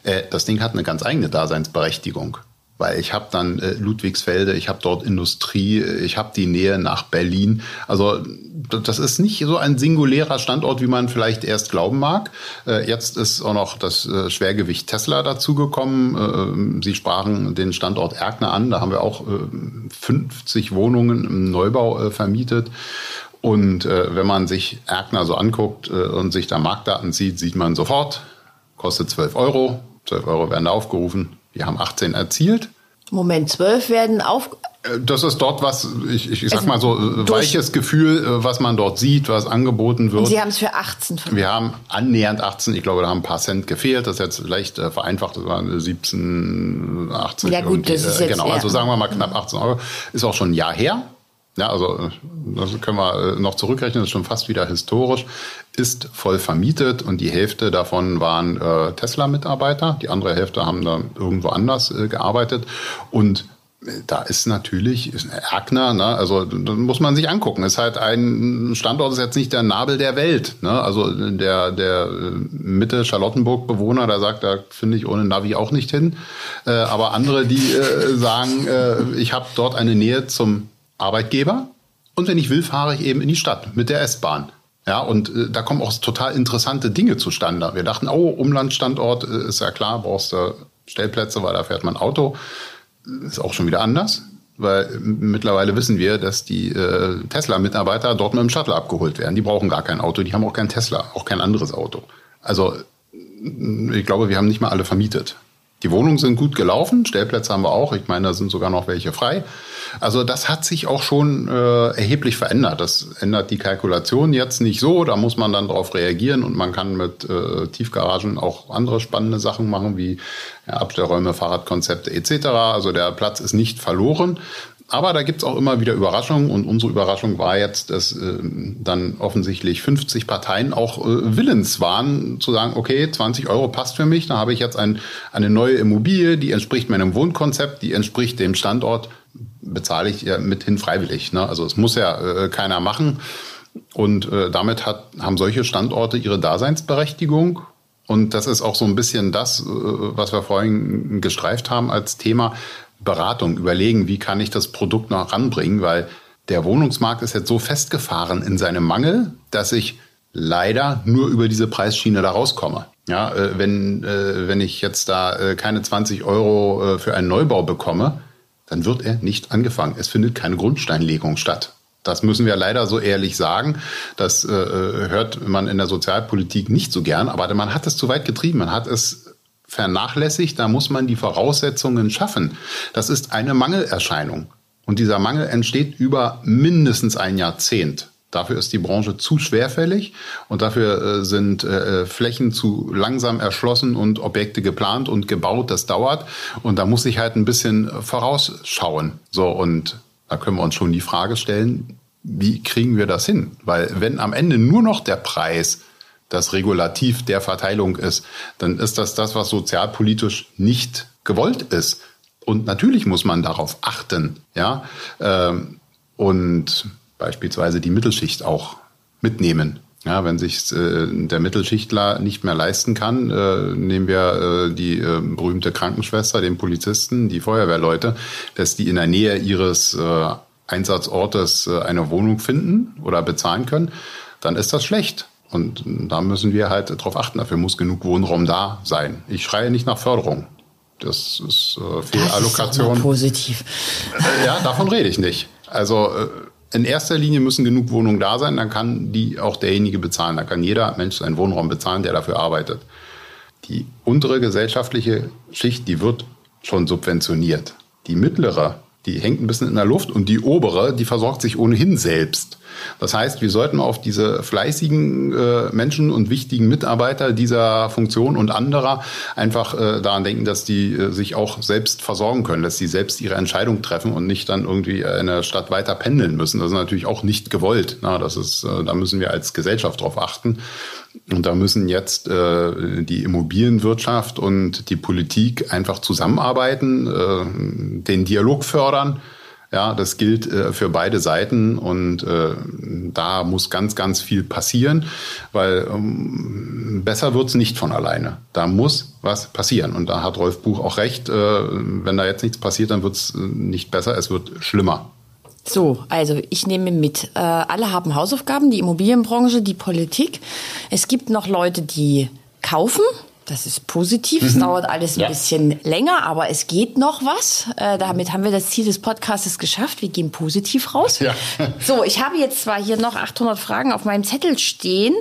Äh, das Ding hat eine ganz eigene Daseinsberechtigung weil ich habe dann äh, Ludwigsfelde, ich habe dort Industrie, ich habe die Nähe nach Berlin. Also das ist nicht so ein singulärer Standort, wie man vielleicht erst glauben mag. Äh, jetzt ist auch noch das äh, Schwergewicht Tesla dazugekommen. Äh, Sie sprachen den Standort Erkner an, da haben wir auch äh, 50 Wohnungen im Neubau äh, vermietet. Und äh, wenn man sich Erkner so anguckt äh, und sich da Marktdaten sieht, sieht man sofort, kostet 12 Euro. 12 Euro werden da aufgerufen. Wir haben 18 erzielt. Moment, 12 werden auf. Äh, das ist dort was, ich, ich sag mal so, äh, weiches Gefühl, äh, was man dort sieht, was angeboten wird. Und Sie haben es für 18 verkauft. Wir haben annähernd 18, ich glaube, da haben ein paar Cent gefehlt. Das ist jetzt leicht vereinfacht, das waren 17, 18. Ja gut, das ist jetzt Genau, also sagen wir mal knapp 18 Euro. Ist auch schon ein Jahr her. Ja, also das können wir noch zurückrechnen, das ist schon fast wieder historisch, ist voll vermietet und die Hälfte davon waren äh, Tesla-Mitarbeiter, die andere Hälfte haben da irgendwo anders äh, gearbeitet und äh, da ist natürlich ist Erkner, ne? also da muss man sich angucken. Ist halt ein Standort, ist jetzt nicht der Nabel der Welt. Ne? Also der der äh, Mitte Charlottenburg Bewohner, der sagt, da finde ich ohne Navi auch nicht hin. Äh, aber andere, die äh, sagen, äh, ich habe dort eine Nähe zum Arbeitgeber und wenn ich will, fahre ich eben in die Stadt mit der S-Bahn. Ja, und äh, da kommen auch total interessante Dinge zustande. Wir dachten, oh, Umlandstandort äh, ist ja klar, brauchst du Stellplätze, weil da fährt man Auto. Ist auch schon wieder anders, weil mittlerweile wissen wir, dass die äh, Tesla-Mitarbeiter dort mit dem Shuttle abgeholt werden. Die brauchen gar kein Auto, die haben auch kein Tesla, auch kein anderes Auto. Also ich glaube, wir haben nicht mal alle vermietet. Die Wohnungen sind gut gelaufen, Stellplätze haben wir auch. Ich meine, da sind sogar noch welche frei. Also das hat sich auch schon äh, erheblich verändert. Das ändert die Kalkulation jetzt nicht so. Da muss man dann darauf reagieren und man kann mit äh, Tiefgaragen auch andere spannende Sachen machen, wie ja, Abstellräume, Fahrradkonzepte etc. Also der Platz ist nicht verloren. Aber da gibt's auch immer wieder Überraschungen und unsere Überraschung war jetzt, dass äh, dann offensichtlich 50 Parteien auch äh, willens waren zu sagen, okay, 20 Euro passt für mich, da habe ich jetzt ein, eine neue Immobilie, die entspricht meinem Wohnkonzept, die entspricht dem Standort, bezahle ich ja mithin freiwillig. Ne? Also es muss ja äh, keiner machen. Und äh, damit hat, haben solche Standorte ihre Daseinsberechtigung. Und das ist auch so ein bisschen das, äh, was wir vorhin gestreift haben als Thema. Beratung, überlegen, wie kann ich das Produkt noch ranbringen, weil der Wohnungsmarkt ist jetzt so festgefahren in seinem Mangel, dass ich leider nur über diese Preisschiene da rauskomme. Ja, äh, wenn, äh, wenn ich jetzt da äh, keine 20 Euro äh, für einen Neubau bekomme, dann wird er nicht angefangen. Es findet keine Grundsteinlegung statt. Das müssen wir leider so ehrlich sagen. Das äh, äh, hört man in der Sozialpolitik nicht so gern, aber man hat es zu weit getrieben. Man hat es vernachlässigt. Da muss man die Voraussetzungen schaffen. Das ist eine Mangelerscheinung. Und dieser Mangel entsteht über mindestens ein Jahrzehnt. Dafür ist die Branche zu schwerfällig und dafür äh, sind äh, Flächen zu langsam erschlossen und Objekte geplant und gebaut. Das dauert und da muss ich halt ein bisschen vorausschauen. So und da können wir uns schon die Frage stellen, wie kriegen wir das hin? Weil wenn am Ende nur noch der Preis das Regulativ der Verteilung ist, dann ist das das, was sozialpolitisch nicht gewollt ist. Und natürlich muss man darauf achten, ja. Ähm, und beispielsweise die Mittelschicht auch mitnehmen. Ja, wenn sich äh, der Mittelschichtler nicht mehr leisten kann, äh, nehmen wir äh, die äh, berühmte Krankenschwester, den Polizisten, die Feuerwehrleute, dass die in der Nähe ihres äh, Einsatzortes äh, eine Wohnung finden oder bezahlen können, dann ist das schlecht. Und da müssen wir halt darauf achten. Dafür muss genug Wohnraum da sein. Ich schreie nicht nach Förderung. Das ist Fehlallokation. Das ist positiv. Ja, davon rede ich nicht. Also in erster Linie müssen genug Wohnungen da sein, dann kann die auch derjenige bezahlen. Da kann jeder Mensch seinen Wohnraum bezahlen, der dafür arbeitet. Die untere gesellschaftliche Schicht, die wird schon subventioniert. Die mittlere, die hängt ein bisschen in der Luft und die obere, die versorgt sich ohnehin selbst. Das heißt, wir sollten auf diese fleißigen äh, Menschen und wichtigen Mitarbeiter dieser Funktion und anderer einfach äh, daran denken, dass die äh, sich auch selbst versorgen können, dass sie selbst ihre Entscheidung treffen und nicht dann irgendwie in der Stadt weiter pendeln müssen. Das ist natürlich auch nicht gewollt. Na, das ist, äh, da müssen wir als Gesellschaft drauf achten. Und da müssen jetzt äh, die Immobilienwirtschaft und die Politik einfach zusammenarbeiten, äh, den Dialog fördern ja, das gilt äh, für beide Seiten und äh, da muss ganz, ganz viel passieren, weil ähm, besser wird's nicht von alleine. Da muss was passieren. Und da hat Rolf Buch auch recht. Äh, wenn da jetzt nichts passiert, dann wird's äh, nicht besser, es wird schlimmer. So, also ich nehme mit. Äh, alle haben Hausaufgaben, die Immobilienbranche, die Politik. Es gibt noch Leute, die kaufen, das ist positiv. Mhm. Es dauert alles ein ja. bisschen länger, aber es geht noch was. Äh, damit haben wir das Ziel des Podcasts geschafft. Wir gehen positiv raus. Ja. So, ich habe jetzt zwar hier noch 800 Fragen auf meinem Zettel stehen.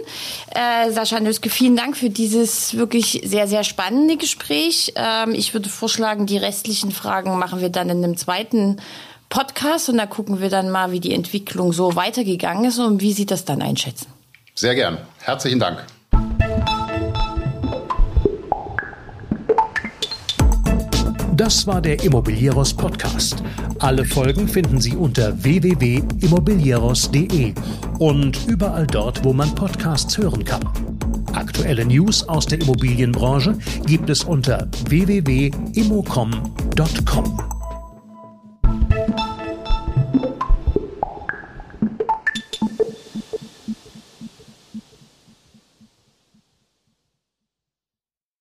Äh, Sascha Nöske, vielen Dank für dieses wirklich sehr, sehr spannende Gespräch. Ähm, ich würde vorschlagen, die restlichen Fragen machen wir dann in einem zweiten Podcast und da gucken wir dann mal, wie die Entwicklung so weitergegangen ist und wie Sie das dann einschätzen. Sehr gern. Herzlichen Dank. Das war der Immobilieros Podcast. Alle Folgen finden Sie unter www.immobilieros.de und überall dort, wo man Podcasts hören kann. Aktuelle News aus der Immobilienbranche gibt es unter www.immocom.com.